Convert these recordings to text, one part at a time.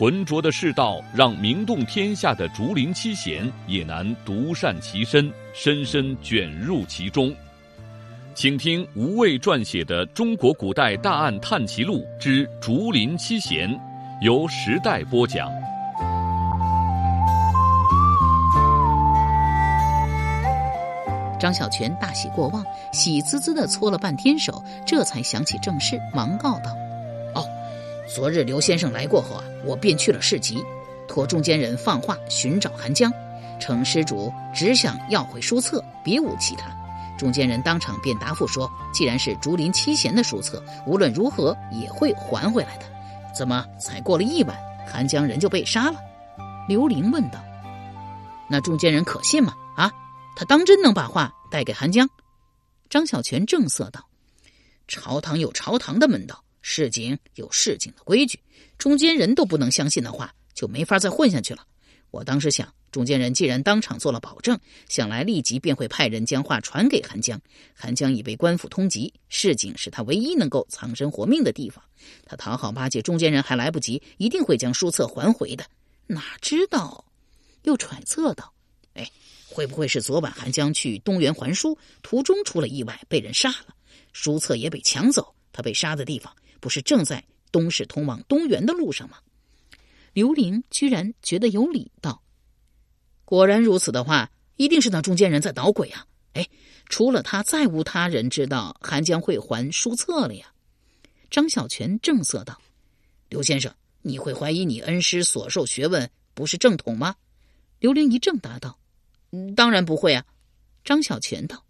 浑浊的世道，让名动天下的竹林七贤也难独善其身，深深卷入其中。请听吴畏撰写的《中国古代大案探奇录之竹林七贤》，由时代播讲。张小泉大喜过望，喜滋滋的搓了半天手，这才想起正事，忙告道。昨日刘先生来过后啊，我便去了市集，托中间人放话寻找韩江，称施主只想要回书册，别无其他。中间人当场便答复说，既然是竹林七贤的书册，无论如何也会还回来的。怎么才过了一晚，韩江人就被杀了？刘玲问道。那中间人可信吗？啊，他当真能把话带给韩江？张小泉正色道：“朝堂有朝堂的门道。”市井有市井的规矩，中间人都不能相信的话，就没法再混下去了。我当时想，中间人既然当场做了保证，想来立即便会派人将话传给韩江。韩江已被官府通缉，市井是他唯一能够藏身活命的地方。他讨好巴结中间人还来不及，一定会将书册还回的。哪知道，又揣测道：“哎，会不会是昨晚韩江去东园还书，途中出了意外，被人杀了，书册也被抢走？他被杀的地方？”不是正在东市通往东园的路上吗？刘玲居然觉得有理，道：“果然如此的话，一定是那中间人在捣鬼啊！哎，除了他，再无他人知道韩江会还书册了呀。”张小泉正色道：“刘先生，你会怀疑你恩师所受学问不是正统吗？”刘玲一正答道：“当然不会啊。”张小泉道：“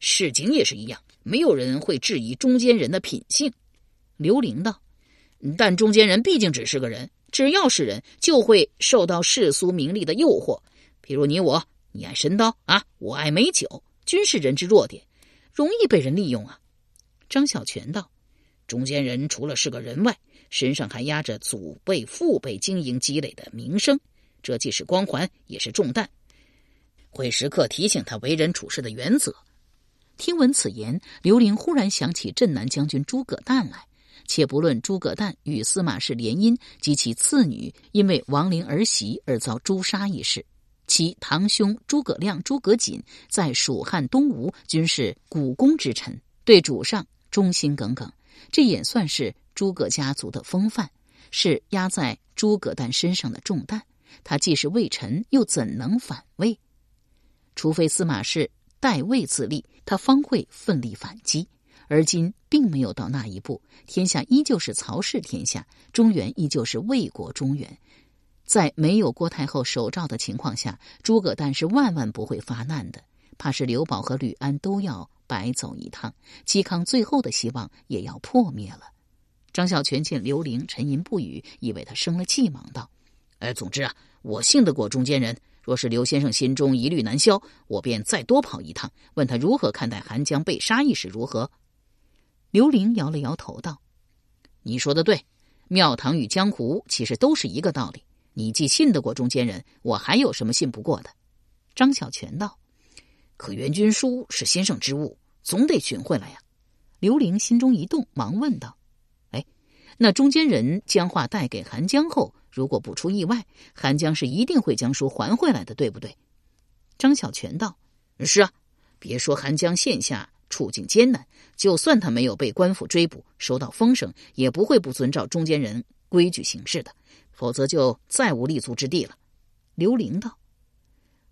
市井也是一样，没有人会质疑中间人的品性。”刘玲道：“但中间人毕竟只是个人，只要是人，就会受到世俗名利的诱惑。比如你我，你爱神刀啊，我爱美酒，均是人之弱点，容易被人利用啊。”张小泉道：“中间人除了是个人外，身上还压着祖辈父辈经营积累的名声，这既是光环，也是重担，会时刻提醒他为人处事的原则。”听闻此言，刘玲忽然想起镇南将军诸葛诞来。且不论诸葛诞与司马氏联姻及其次女因为亡灵儿媳而遭诛杀一事，其堂兄诸葛亮、诸葛瑾在蜀汉、东吴均是股肱之臣，对主上忠心耿耿，这也算是诸葛家族的风范，是压在诸葛诞身上的重担。他既是魏臣，又怎能反魏？除非司马氏代魏自立，他方会奋力反击。而今并没有到那一步，天下依旧是曹氏天下，中原依旧是魏国中原。在没有郭太后守诏的情况下，诸葛诞是万万不会发难的。怕是刘宝和吕安都要白走一趟，嵇康最后的希望也要破灭了。张小泉见刘玲沉吟不语，以为他生了气，忙道：“哎，总之啊，我信得过中间人。若是刘先生心中疑虑难消，我便再多跑一趟，问他如何看待韩江被杀一事如何。”刘玲摇了摇头，道：“你说的对，庙堂与江湖其实都是一个道理。你既信得过中间人，我还有什么信不过的？”张小泉道：“可援军书是先生之物，总得寻回来呀。”刘玲心中一动，忙问道：“哎，那中间人将话带给韩江后，如果不出意外，韩江是一定会将书还回来的，对不对？”张小泉道：“是啊，别说韩江现下。”处境艰难，就算他没有被官府追捕，收到风声，也不会不遵照中间人规矩行事的，否则就再无立足之地了。刘玲道：“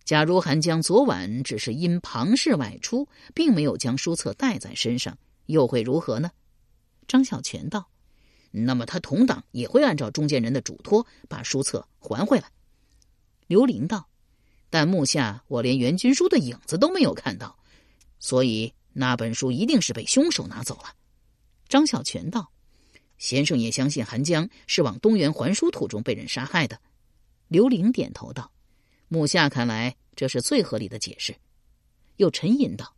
假如韩江昨晚只是因庞氏外出，并没有将书册带在身上，又会如何呢？”张小泉道：“那么他同党也会按照中间人的嘱托，把书册还回来。”刘玲道：“但目下我连袁军书的影子都没有看到，所以。”那本书一定是被凶手拿走了。张小泉道：“先生也相信韩江是往东原还书途中被人杀害的。”刘玲点头道：“目下看来，这是最合理的解释。又沉吟道：“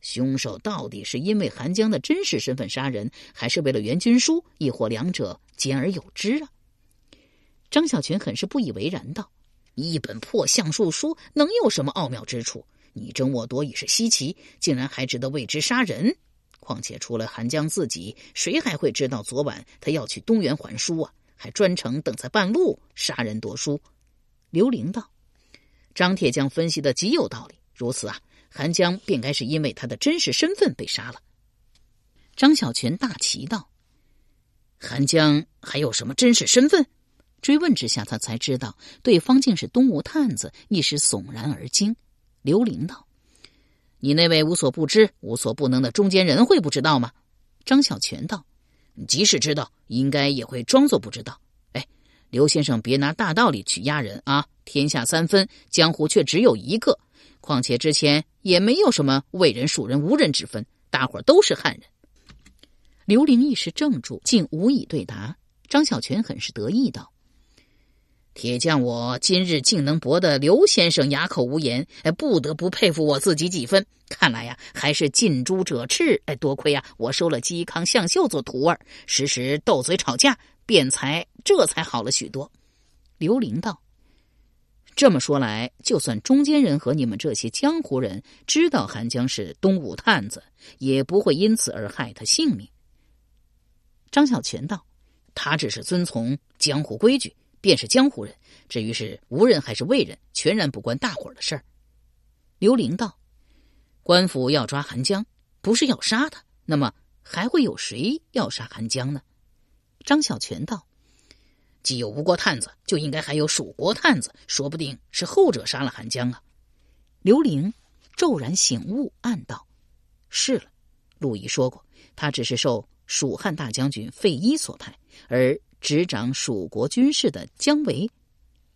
凶手到底是因为韩江的真实身份杀人，还是为了袁军书，亦或两者兼而有之啊？”张小泉很是不以为然道：“一本破相术书能有什么奥妙之处？你争我夺已是稀奇，竟然还值得为之杀人？况且除了韩江自己，谁还会知道昨晚他要去东园还书啊？还专程等在半路杀人夺书？”刘玲道：“张铁匠分析的极有道理。如此啊。”韩江便该是因为他的真实身份被杀了。张小泉大奇道：“韩江还有什么真实身份？”追问之下，他才知道对方竟是东吴探子，一时悚然而惊。刘玲道：“你那位无所不知、无所不能的中间人会不知道吗？”张小泉道：“即使知道，应该也会装作不知道。”哎，刘先生，别拿大道理去压人啊！天下三分，江湖却只有一个。况且之前也没有什么魏人、蜀人、吴人之分，大伙都是汉人。刘玲一时怔住，竟无以对答。张小泉很是得意道：“铁匠，我今日竟能博得刘先生哑口无言，哎，不得不佩服我自己几分。看来呀，还是近朱者赤。哎，多亏啊，我收了嵇康、向秀做徒儿，时时斗嘴吵架，辩才这才好了许多。”刘玲道。这么说来，就算中间人和你们这些江湖人知道韩江是东吴探子，也不会因此而害他性命。张小泉道：“他只是遵从江湖规矩，便是江湖人。至于是吴人还是魏人，全然不关大伙儿的事儿。”刘玲道：“官府要抓韩江，不是要杀他，那么还会有谁要杀韩江呢？”张小泉道。既有吴国探子，就应该还有蜀国探子，说不定是后者杀了韩江啊！刘玲骤然醒悟，暗道：“是了，陆仪说过，他只是受蜀汉大将军费祎所派，而执掌蜀国军事的姜维，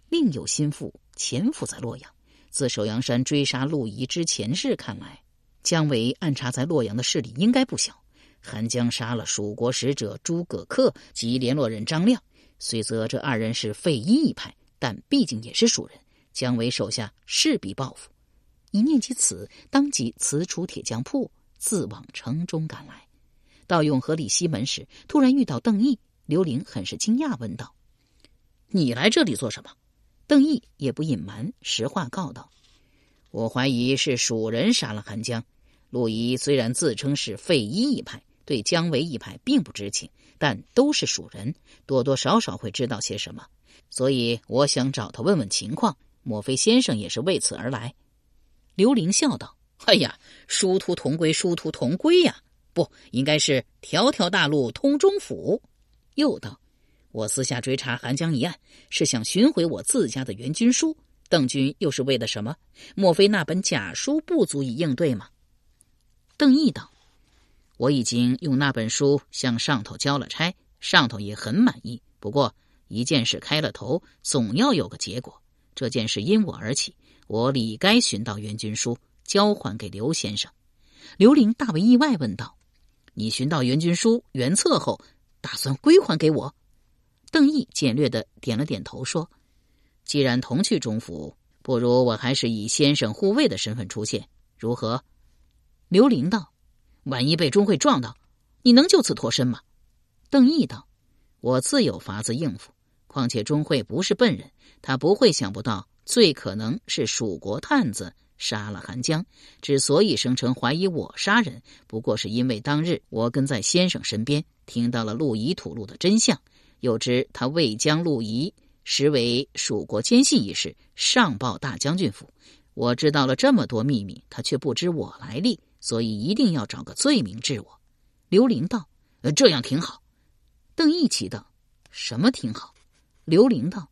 另有心腹潜伏在洛阳。自首阳山追杀陆仪之前事看来，姜维暗查在洛阳的势力应该不小。韩江杀了蜀国使者诸葛恪及联络人张亮。”虽则这二人是费祎一派，但毕竟也是蜀人，姜维手下势必报复。一念及此，当即辞出铁匠铺，自往城中赶来。到永和里西门时，突然遇到邓毅。刘玲很是惊讶，问道：“你来这里做什么？”邓毅也不隐瞒，实话告道：“我怀疑是蜀人杀了韩江。陆仪虽然自称是费祎一派。”对姜维一派并不知情，但都是蜀人，多多少少会知道些什么，所以我想找他问问情况。莫非先生也是为此而来？刘玲笑道：“哎呀，殊途同归，殊途同归呀！不，应该是条条大路通中府。”又道：“我私下追查韩江一案，是想寻回我自家的援军书。邓军又是为了什么？莫非那本假书不足以应对吗？”邓毅道。我已经用那本书向上头交了差，上头也很满意。不过一件事开了头，总要有个结果。这件事因我而起，我理该寻到援军书，交还给刘先生。刘玲大为意外，问道：“你寻到援军书原册后，打算归还给我？”邓毅简略的点了点头，说：“既然同去中府，不如我还是以先生护卫的身份出现，如何？”刘玲道。万一被钟会撞到，你能就此脱身吗？邓毅道：“我自有法子应付。况且钟会不是笨人，他不会想不到最可能是蜀国探子杀了韩江。之所以声称怀疑我杀人，不过是因为当日我跟在先生身边，听到了陆仪吐露的真相，又知他未将陆仪实为蜀国奸细一事上报大将军府。我知道了这么多秘密，他却不知我来历。”所以一定要找个罪名治我。刘玲道：“呃，这样挺好。”邓毅奇道：“什么挺好？”刘玲道：“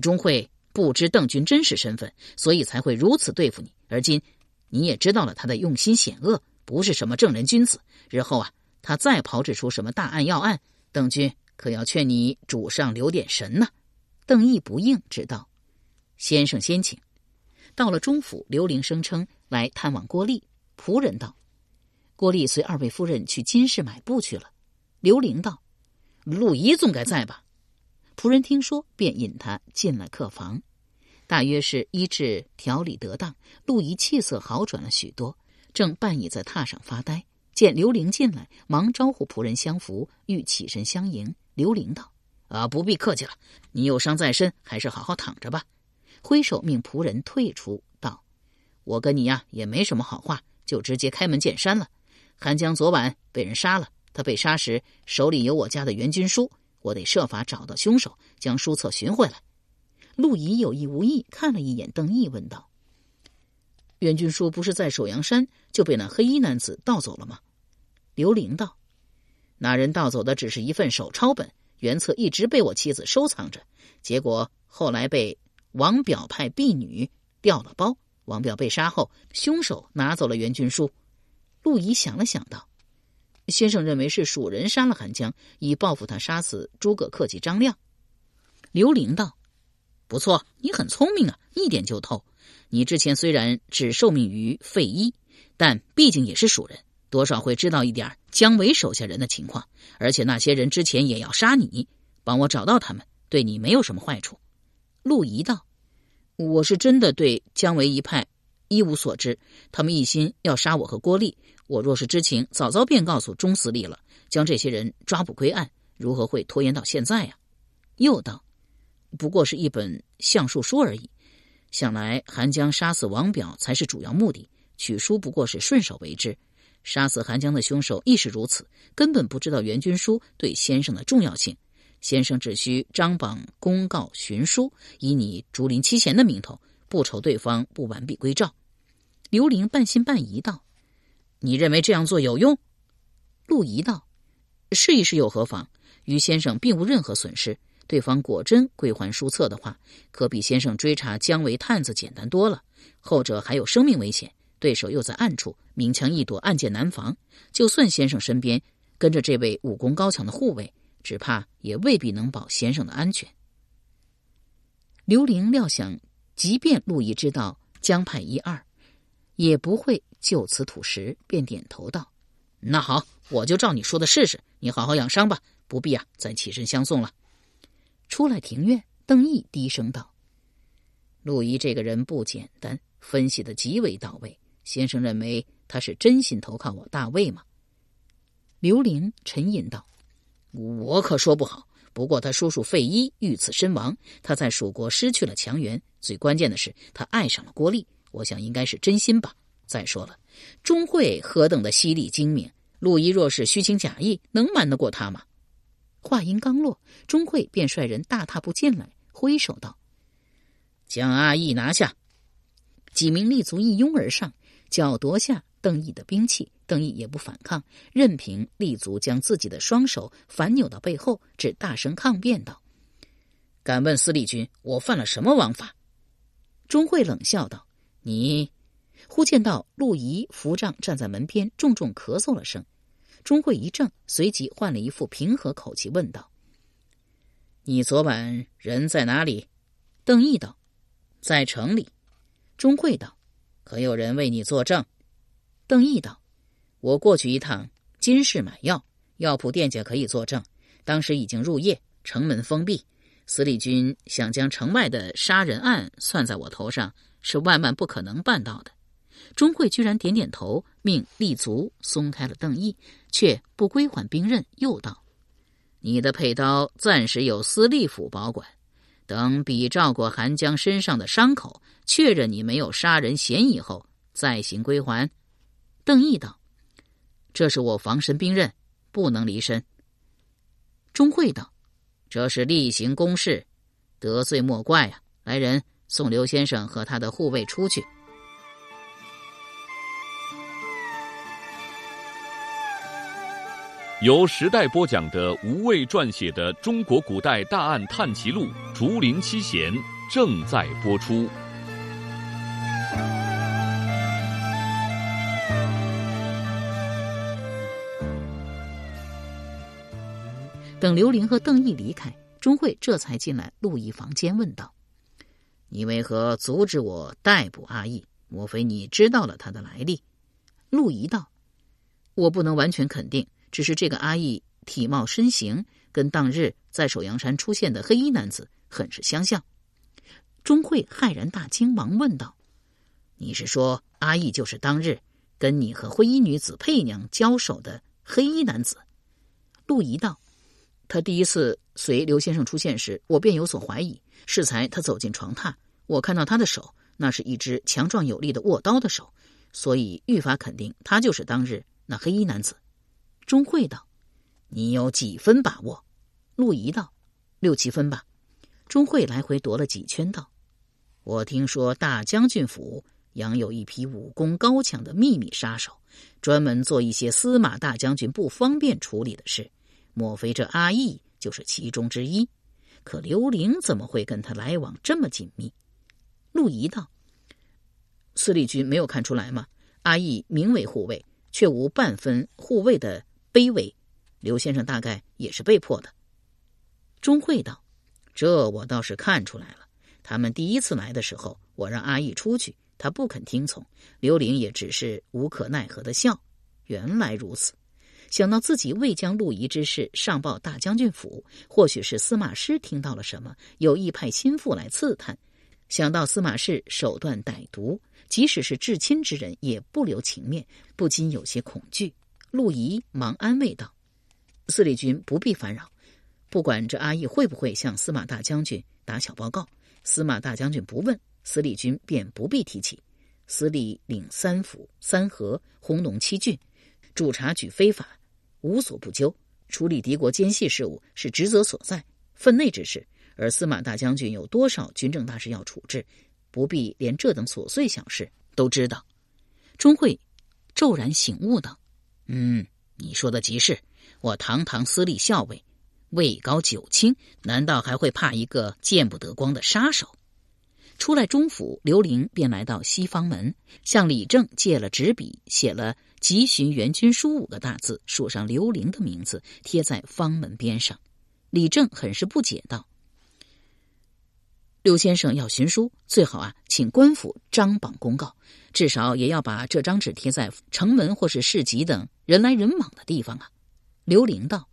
钟会不知邓军真实身份，所以才会如此对付你。而今你也知道了他的用心险恶，不是什么正人君子。日后啊，他再炮制出什么大案要案，邓君可要劝你主上留点神呢。”邓毅不应，只道：“先生先请。”到了中府，刘玲声称来探望郭丽。仆人道：“郭丽随二位夫人去金市买布去了。”刘玲道：“陆仪总该在吧？”仆人听说，便引他进了客房。大约是医治调理得当，陆仪气色好转了许多，正半倚在榻上发呆。见刘玲进来，忙招呼仆人相扶，欲起身相迎。刘玲道：“啊，不必客气了，你有伤在身，还是好好躺着吧。”挥手命仆人退出，道：“我跟你呀也没什么好话，就直接开门见山了。韩江昨晚被人杀了，他被杀时手里有我家的援军书，我得设法找到凶手，将书册寻回来。”陆仪有意无意看了一眼邓毅，问道：“袁军书不是在首阳山就被那黑衣男子盗走了吗？”刘玲道：“那人盗走的只是一份手抄本，原册一直被我妻子收藏着。结果后来被王表派婢女调了包。王表被杀后，凶手拿走了袁军书。”陆仪想了想道：“先生认为是蜀人杀了韩江，以报复他杀死诸葛恪及张亮。”刘玲道：“不错，你很聪明啊，一点就透。你之前虽然只受命于费祎，但毕竟也是蜀人。”多少会知道一点姜维手下人的情况，而且那些人之前也要杀你，帮我找到他们，对你没有什么坏处。陆仪道：“我是真的对姜维一派一无所知，他们一心要杀我和郭丽。我若是知情，早早便告诉钟司令了，将这些人抓捕归案，如何会拖延到现在呀？”又道：“不过是一本相术书而已，想来韩江杀死王表才是主要目的，取书不过是顺手为之。”杀死韩江的凶手亦是如此，根本不知道袁军书对先生的重要性。先生只需张榜公告寻书，以你竹林七贤的名头，不愁对方不完璧归赵。刘玲半信半疑道：“你认为这样做有用？”陆仪道：“试一试又何妨？于先生并无任何损失。对方果真归还书册的话，可比先生追查姜维探子简单多了。后者还有生命危险。”对手又在暗处，明枪易躲，暗箭难防。就算先生身边跟着这位武功高强的护卫，只怕也未必能保先生的安全。刘玲料想，即便陆毅知道江派一二，也不会就此吐实，便点头道：“那好，我就照你说的试试。你好好养伤吧，不必啊，再起身相送了。”出来庭院，邓毅低声道：“陆毅这个人不简单，分析的极为到位。”先生认为他是真心投靠我大魏吗？刘玲沉吟道：“我可说不好。不过他叔叔费祎遇刺身亡，他在蜀国失去了强援。最关键的是，他爱上了郭丽。我想应该是真心吧。再说了，钟会何等的犀利精明，陆仪若是虚情假意，能瞒得过他吗？”话音刚落，钟会便率人大踏步进来，挥手道：“将阿义拿下。”几名立足一拥而上。脚夺下邓毅的兵器，邓毅也不反抗，任凭立足将自己的双手反扭到背后，只大声抗辩道：“敢问司礼君，我犯了什么王法？”钟会冷笑道：“你……”忽见到陆仪扶杖站在门边，重重咳嗽了声。钟会一怔，随即换了一副平和口气问道：“你昨晚人在哪里？”邓毅道：“在城里。”钟会道。可有人为你作证？邓毅道：“我过去一趟金市买药，药铺店家可以作证。当时已经入夜，城门封闭。司礼军想将城外的杀人案算在我头上，是万万不可能办到的。”钟会居然点点头，命立足松开了邓毅，却不归还兵刃，又道：“你的佩刀暂时由司隶府保管。”等比照过韩江身上的伤口，确认你没有杀人嫌疑后，再行归还。邓毅道：“这是我防身兵刃，不能离身。”钟会道：“这是例行公事，得罪莫怪啊！来人，送刘先生和他的护卫出去。”由时代播讲的吴畏撰写的《中国古代大案探奇录·竹林七贤》正在播出。等刘玲和邓毅离开，钟会这才进来陆毅房间，问道：“你为何阻止我逮捕阿义？莫非你知道了他的来历？”陆毅道：“我不能完全肯定。”只是这个阿义体貌身形跟当日在首阳山出现的黑衣男子很是相像。钟会骇然大惊，忙问道：“你是说阿义就是当日跟你和灰衣女子佩娘交手的黑衣男子？”陆仪道：“他第一次随刘先生出现时，我便有所怀疑。适才他走进床榻，我看到他的手，那是一只强壮有力的握刀的手，所以愈发肯定他就是当日那黑衣男子。”钟会道：“你有几分把握？”陆仪道：“六七分吧。”钟会来回踱了几圈，道。我听说大将军府养有一批武功高强的秘密杀手，专门做一些司马大将军不方便处理的事。莫非这阿义就是其中之一？可刘玲怎么会跟他来往这么紧密？陆仪道：“司礼君没有看出来吗？阿义名为护卫，却无半分护卫的卑微。刘先生大概也是被迫的。”钟会道：“这我倒是看出来了。”他们第一次来的时候，我让阿义出去，他不肯听从。刘玲也只是无可奈何的笑。原来如此，想到自己未将陆仪之事上报大将军府，或许是司马师听到了什么，有意派心腹来刺探。想到司马氏手段歹毒，即使是至亲之人也不留情面，不禁有些恐惧。陆仪忙安慰道：“司礼君不必烦扰，不管这阿义会不会向司马大将军打小报告。”司马大将军不问，司礼君便不必提起。司礼领三府、三河、弘农七郡，主察举非法，无所不究；处理敌国奸细事务是职责所在、分内之事。而司马大将军有多少军政大事要处置，不必连这等琐碎小事都知道。钟会骤然醒悟道：“嗯，你说的极是。我堂堂司礼校尉。”位高九卿，难道还会怕一个见不得光的杀手？出来中府，刘玲便来到西方门，向李正借了纸笔，写了“急寻援军书”五个大字，署上刘玲的名字，贴在方门边上。李正很是不解道：“刘先生要寻书，最好啊，请官府张榜公告，至少也要把这张纸贴在城门或是市集等人来人往的地方啊。”刘玲道。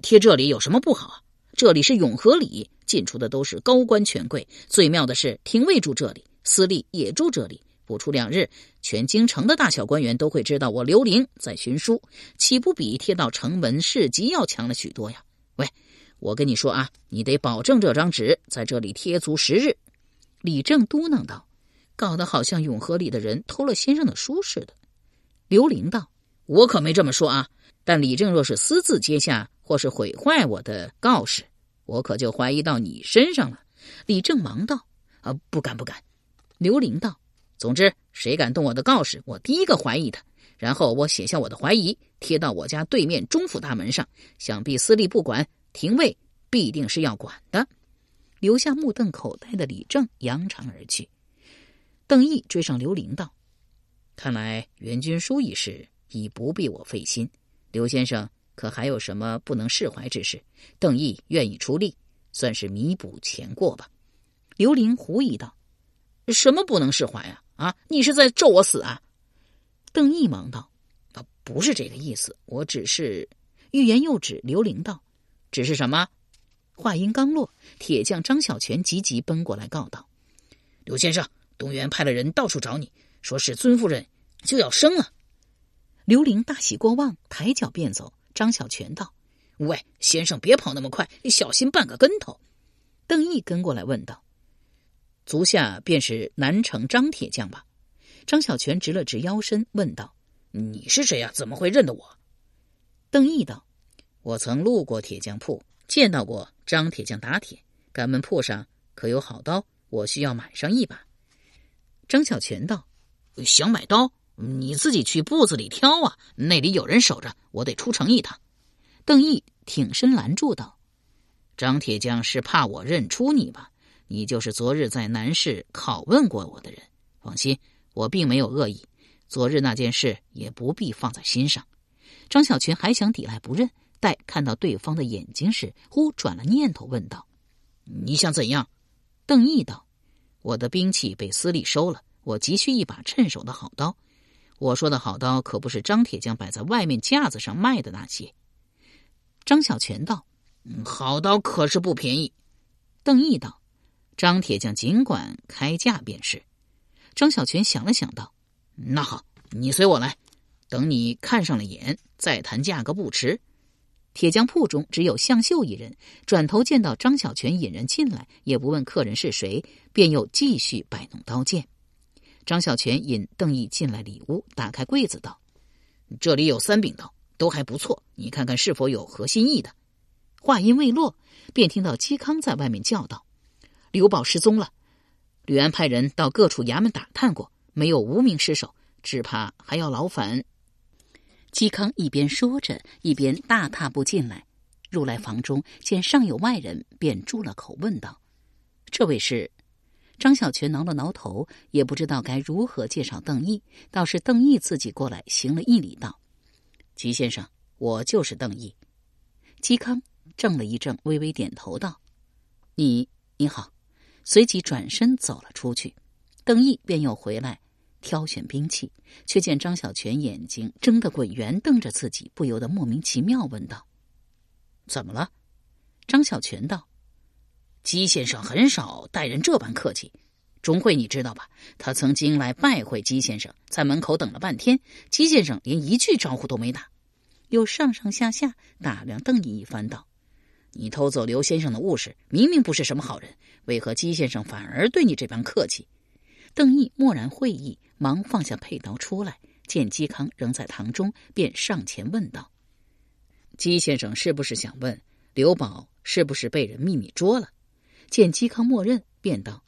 贴这里有什么不好？这里是永和里，进出的都是高官权贵。最妙的是，廷尉住这里，司隶也住这里。不出两日，全京城的大小官员都会知道我刘玲在寻书，岂不比贴到城门市集要强了许多呀？喂，我跟你说啊，你得保证这张纸在这里贴足十日。李正嘟囔道：“搞得好像永和里的人偷了先生的书似的。”刘玲道：“我可没这么说啊。但李正若是私自接下。”或是毁坏我的告示，我可就怀疑到你身上了。李正忙道：“啊，不敢不敢。”刘玲道：“总之，谁敢动我的告示，我第一个怀疑他。然后我写下我的怀疑，贴到我家对面中府大门上。想必司隶不管，廷尉必定是要管的。”留下目瞪口呆的李正扬长而去。邓毅追上刘玲道：“看来援军书一事已不必我费心，刘先生。”可还有什么不能释怀之事？邓毅愿意出力，算是弥补前过吧。刘玲狐疑道：“什么不能释怀啊？啊，你是在咒我死啊？”邓毅忙道：“啊，不是这个意思，我只是……”欲言又止。刘玲道：“只是什么？”话音刚落，铁匠张小泉急急奔过来告道：“刘先生，东原派了人到处找你，说是尊夫人就要生了。”刘玲大喜过望，抬脚便走。张小泉道：“喂，先生，别跑那么快，小心绊个跟头。”邓毅跟过来问道：“足下便是南城张铁匠吧？”张小泉直了直腰身，问道：“你是谁呀？怎么会认得我？”邓毅道：“我曾路过铁匠铺，见到过张铁匠打铁。敢问铺上可有好刀？我需要买上一把。”张小泉道：“想买刀？”你自己去铺子里挑啊，那里有人守着，我得出城一趟。邓毅挺身拦住道：“张铁匠是怕我认出你吧？你就是昨日在南市拷问过我的人。放心，我并没有恶意，昨日那件事也不必放在心上。”张小群还想抵赖不认，待看到对方的眼睛时，忽转了念头，问道：“你想怎样？”邓毅道：“我的兵器被司隶收了，我急需一把趁手的好刀。”我说的好刀可不是张铁匠摆在外面架子上卖的那些。张小泉道：“好刀可是不便宜。”邓毅道：“张铁匠尽管开价便是。张小泉想了想道：“那好，你随我来，等你看上了眼，再谈价格不迟。”铁匠铺中只有向秀一人，转头见到张小泉引人进来，也不问客人是谁，便又继续摆弄刀剑。张小泉引邓毅进来里屋，打开柜子道：“这里有三柄刀，都还不错，你看看是否有合心意的。”话音未落，便听到嵇康在外面叫道：“刘宝失踪了！吕安派人到各处衙门打探过，没有无名尸首，只怕还要劳烦。”嵇康一边说着，一边大踏步进来，入来房中，见尚有外人，便住了口，问道：“这位是？”张小泉挠了挠头，也不知道该如何介绍邓毅。倒是邓毅自己过来行了一礼，道：“嵇先生，我就是邓毅。”嵇康怔了一怔，微微点头道：“你你好。”随即转身走了出去。邓毅便又回来。挑选兵器，却见张小泉眼睛睁得滚圆，瞪着自己，不由得莫名其妙，问道：“怎么了？”张小泉道：“姬先生很少待人这般客气。钟会你知道吧？他曾经来拜会姬先生，在门口等了半天，姬先生连一句招呼都没打，又上上下下打量邓毅一番，道：‘你偷走刘先生的物事，明明不是什么好人，为何姬先生反而对你这般客气？’”邓毅默然会意。忙放下佩刀出来，见嵇康仍在堂中，便上前问道：“嵇先生是不是想问刘宝是不是被人秘密捉了？”见嵇康默认，便道：“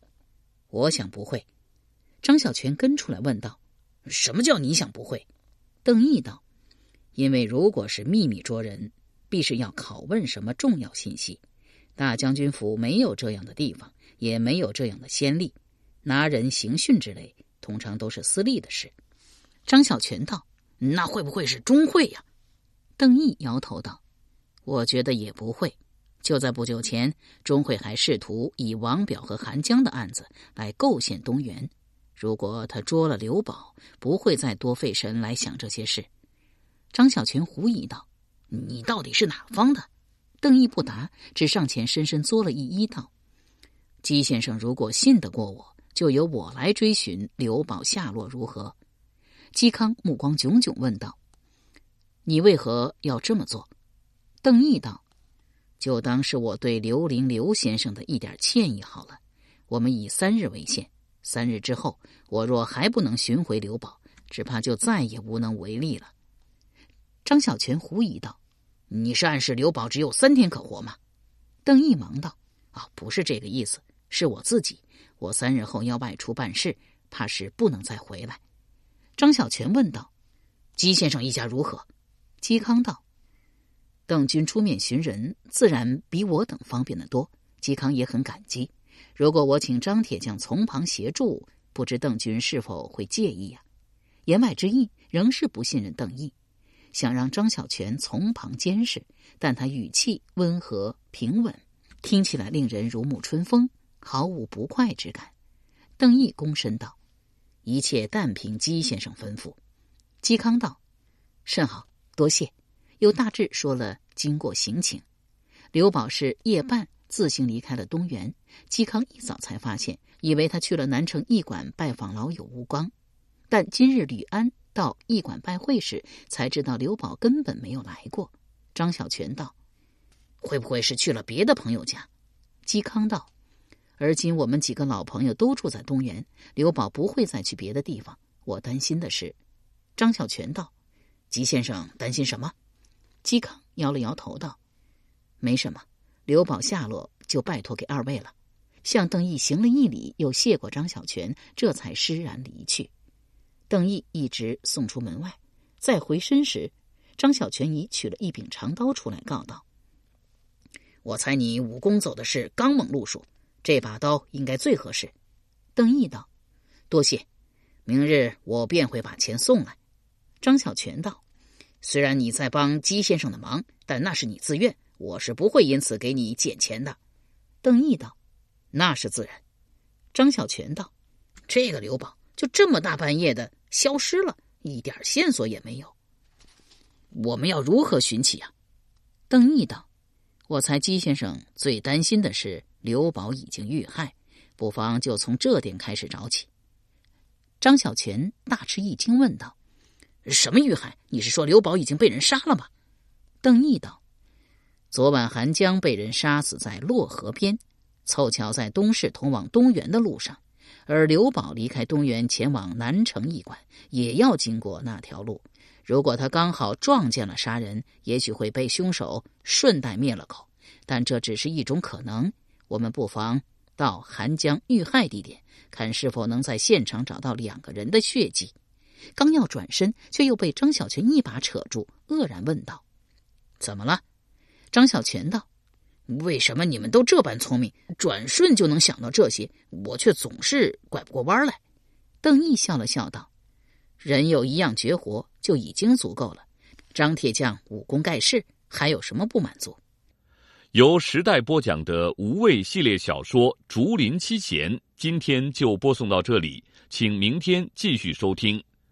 我想不会。”张小泉跟出来问道：“什么叫你想不会？”邓毅道：“因为如果是秘密捉人，必是要拷问什么重要信息。大将军府没有这样的地方，也没有这样的先例，拿人刑讯之类。”通常都是私利的事。张小泉道：“那会不会是钟会呀？”邓毅摇头道：“我觉得也不会。就在不久前，钟会还试图以王表和韩江的案子来构陷东原。如果他捉了刘宝，不会再多费神来想这些事。”张小泉狐疑道：“你到底是哪方的？”邓毅不答，只上前深深作了一揖道：“姬先生，如果信得过我。”就由我来追寻刘宝下落如何？嵇康目光炯炯问道：“你为何要这么做？”邓毅道：“就当是我对刘伶刘先生的一点歉意好了。我们以三日为限，三日之后，我若还不能寻回刘宝，只怕就再也无能为力了。”张小泉狐疑道：“你是暗示刘宝只有三天可活吗？”邓毅忙道：“啊，不是这个意思，是我自己。”我三日后要外出办事，怕是不能再回来。张小泉问道：“姬先生一家如何？”嵇康道：“邓军出面寻人，自然比我等方便的多。嵇康也很感激。如果我请张铁匠从旁协助，不知邓军是否会介意呀？”言外之意仍是不信任邓毅，想让张小泉从旁监视，但他语气温和平稳，听起来令人如沐春风。毫无不快之感，邓毅躬身道：“一切但凭姬先生吩咐。”嵇康道：“甚好，多谢。”又大致说了经过行情。刘宝是夜半自行离开了东园，嵇康一早才发现，以为他去了南城驿馆拜访老友吴光。但今日吕安到驿馆拜会时，才知道刘宝根本没有来过。张小泉道：“会不会是去了别的朋友家？”嵇康道。而今我们几个老朋友都住在东园，刘宝不会再去别的地方。我担心的是，张小泉道：“吉先生担心什么？”嵇康摇了摇头道：“没什么，刘宝下落就拜托给二位了。”向邓毅行了一礼，又谢过张小泉，这才施然离去。邓毅一直送出门外，再回身时，张小泉已取了一柄长刀出来，告道：“我猜你武功走的是刚猛路数。”这把刀应该最合适。邓毅道：“多谢，明日我便会把钱送来。”张小泉道：“虽然你在帮姬先生的忙，但那是你自愿，我是不会因此给你减钱的。”邓毅道：“那是自然。”张小泉道：“这个刘宝就这么大半夜的消失了，一点线索也没有，我们要如何寻起啊？”邓毅道：“我猜姬先生最担心的是。”刘宝已经遇害，不妨就从这点开始找起。张小泉大吃一惊，问道：“什么遇害？你是说刘宝已经被人杀了吗？”邓毅道：“昨晚韩江被人杀死在洛河边，凑巧在东市通往东园的路上，而刘宝离开东园前往南城驿馆，也要经过那条路。如果他刚好撞见了杀人，也许会被凶手顺带灭了口。但这只是一种可能。我们不妨到韩江遇害地点，看是否能在现场找到两个人的血迹。”刚要转身，却又被张小泉一把扯住，愕然问道。怎么了？张小泉道：“为什么你们都这般聪明，转瞬就能想到这些，我却总是拐不过弯来？”邓毅笑了笑道：“人有一样绝活就已经足够了。张铁匠武功盖世，还有什么不满足？”由时代播讲的无畏系列小说《竹林七贤》，今天就播送到这里，请明天继续收听。